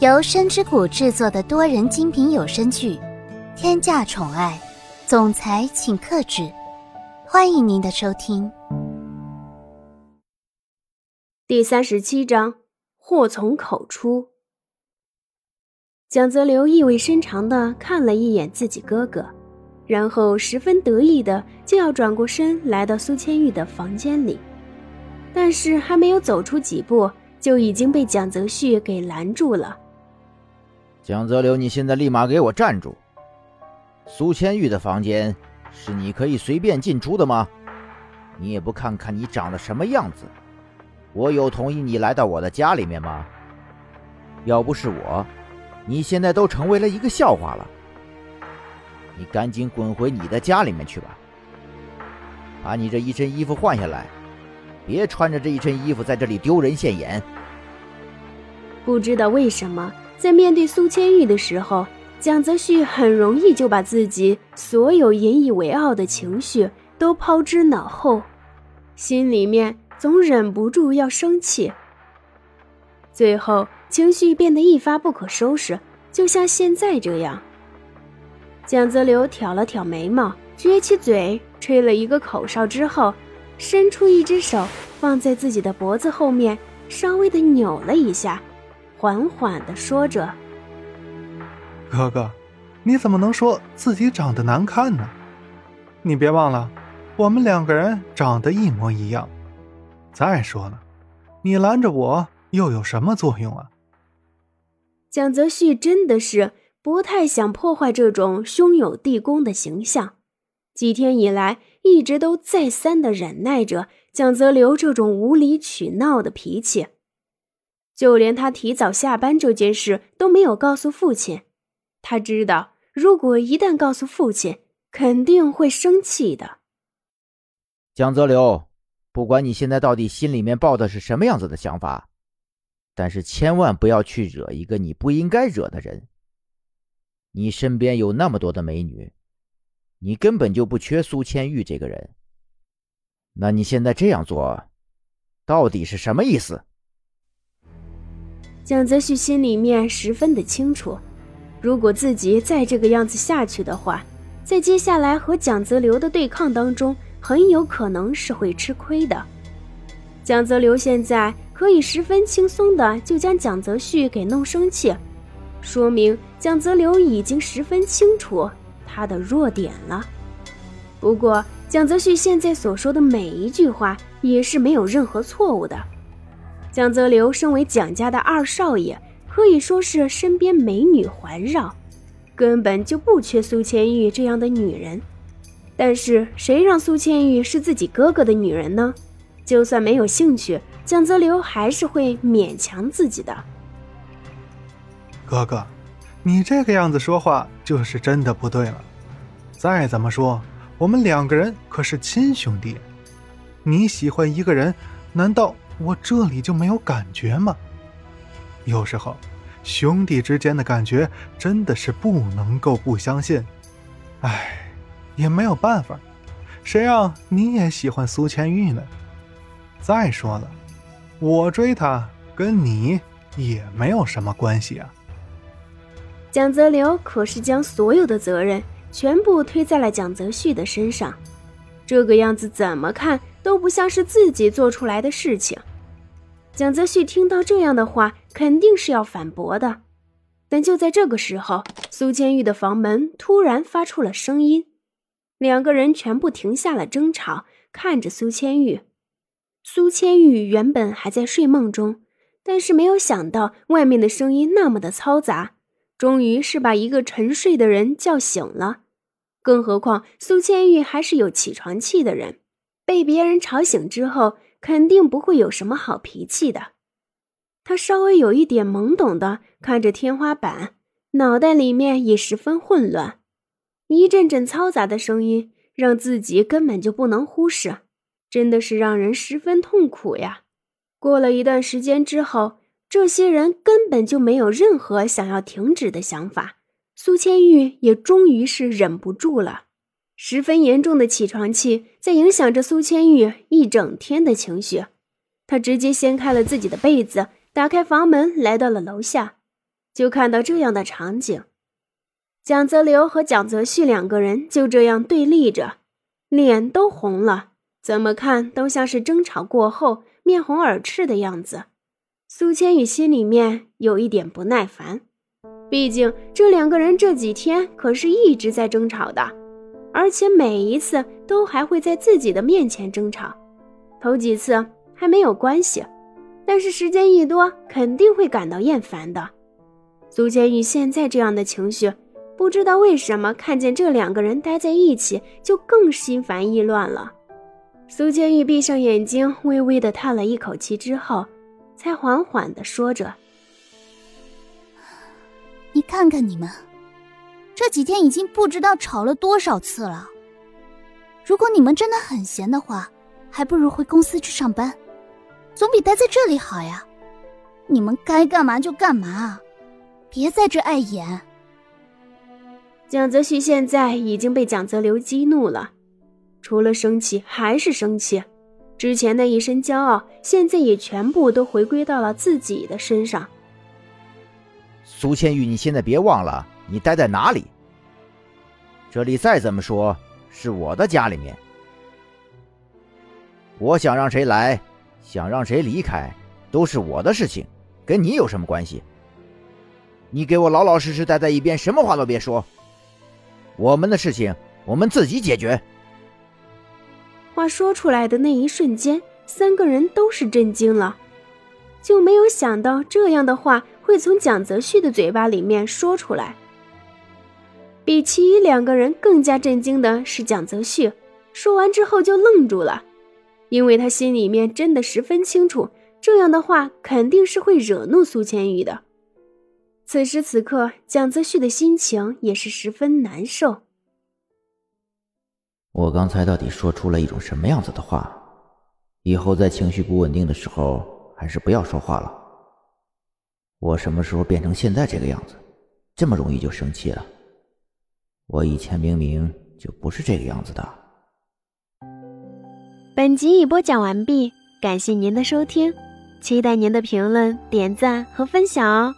由深之谷制作的多人精品有声剧《天价宠爱总裁请克制》，欢迎您的收听。第三十七章，祸从口出。蒋泽流意味深长的看了一眼自己哥哥，然后十分得意的就要转过身来到苏千玉的房间里，但是还没有走出几步，就已经被蒋泽旭给拦住了。蒋泽流，你现在立马给我站住！苏千玉的房间是你可以随便进出的吗？你也不看看你长得什么样子！我有同意你来到我的家里面吗？要不是我，你现在都成为了一个笑话了。你赶紧滚回你的家里面去吧！把你这一身衣服换下来，别穿着这一身衣服在这里丢人现眼。不知道为什么。在面对苏千玉的时候，蒋泽旭很容易就把自己所有引以为傲的情绪都抛之脑后，心里面总忍不住要生气，最后情绪变得一发不可收拾，就像现在这样。蒋泽流挑了挑眉毛，撅起嘴，吹了一个口哨之后，伸出一只手放在自己的脖子后面，稍微的扭了一下。缓缓的说着：“哥哥，你怎么能说自己长得难看呢？你别忘了，我们两个人长得一模一样。再说了，你拦着我又有什么作用啊？”蒋泽旭真的是不太想破坏这种兄友弟恭的形象，几天以来一直都再三的忍耐着蒋泽流这种无理取闹的脾气。就连他提早下班这件事都没有告诉父亲，他知道，如果一旦告诉父亲，肯定会生气的。江泽流，不管你现在到底心里面抱的是什么样子的想法，但是千万不要去惹一个你不应该惹的人。你身边有那么多的美女，你根本就不缺苏千玉这个人。那你现在这样做，到底是什么意思？蒋泽旭心里面十分的清楚，如果自己再这个样子下去的话，在接下来和蒋泽流的对抗当中，很有可能是会吃亏的。蒋泽流现在可以十分轻松的就将蒋泽旭给弄生气，说明蒋泽流已经十分清楚他的弱点了。不过，蒋泽旭现在所说的每一句话也是没有任何错误的。蒋泽流身为蒋家的二少爷，可以说是身边美女环绕，根本就不缺苏千玉这样的女人。但是谁让苏千玉是自己哥哥的女人呢？就算没有兴趣，蒋泽流还是会勉强自己的。哥哥，你这个样子说话就是真的不对了。再怎么说，我们两个人可是亲兄弟，你喜欢一个人，难道？我这里就没有感觉吗？有时候，兄弟之间的感觉真的是不能够不相信。唉，也没有办法，谁让你也喜欢苏千玉呢？再说了，我追她跟你也没有什么关系啊。蒋泽流可是将所有的责任全部推在了蒋泽旭的身上，这个样子怎么看都不像是自己做出来的事情。蒋泽旭听到这样的话，肯定是要反驳的。但就在这个时候，苏千玉的房门突然发出了声音，两个人全部停下了争吵，看着苏千玉。苏千玉原本还在睡梦中，但是没有想到外面的声音那么的嘈杂，终于是把一个沉睡的人叫醒了。更何况苏千玉还是有起床气的人，被别人吵醒之后。肯定不会有什么好脾气的。他稍微有一点懵懂的看着天花板，脑袋里面也十分混乱。一阵阵嘈杂的声音让自己根本就不能忽视，真的是让人十分痛苦呀。过了一段时间之后，这些人根本就没有任何想要停止的想法。苏千玉也终于是忍不住了。十分严重的起床气在影响着苏千玉一整天的情绪，她直接掀开了自己的被子，打开房门，来到了楼下。就看到这样的场景：蒋泽流和蒋泽旭两个人就这样对立着，脸都红了，怎么看都像是争吵过后面红耳赤的样子。苏千羽心里面有一点不耐烦，毕竟这两个人这几天可是一直在争吵的，而且每一次都还会在自己的面前争吵。头几次还没有关系，但是时间一多，肯定会感到厌烦的。苏千玉现在这样的情绪，不知道为什么看见这两个人待在一起，就更心烦意乱了。苏千玉闭上眼睛，微微的叹了一口气之后。才缓缓的说着：“你看看你们，这几天已经不知道吵了多少次了。如果你们真的很闲的话，还不如回公司去上班，总比待在这里好呀。你们该干嘛就干嘛，别在这碍眼。”蒋泽旭现在已经被蒋泽流激怒了，除了生气还是生气。之前那一身骄傲，现在也全部都回归到了自己的身上。苏千玉，你现在别忘了，你待在哪里？这里再怎么说是我的家里面，我想让谁来，想让谁离开，都是我的事情，跟你有什么关系？你给我老老实实待在一边，什么话都别说。我们的事情，我们自己解决。话说出来的那一瞬间，三个人都是震惊了，就没有想到这样的话会从蒋泽旭的嘴巴里面说出来。比其余两个人更加震惊的是蒋泽旭，说完之后就愣住了，因为他心里面真的十分清楚，这样的话肯定是会惹怒苏千羽的。此时此刻，蒋泽旭的心情也是十分难受。我刚才到底说出了一种什么样子的话？以后在情绪不稳定的时候，还是不要说话了。我什么时候变成现在这个样子，这么容易就生气了？我以前明明就不是这个样子的。本集已播讲完毕，感谢您的收听，期待您的评论、点赞和分享哦。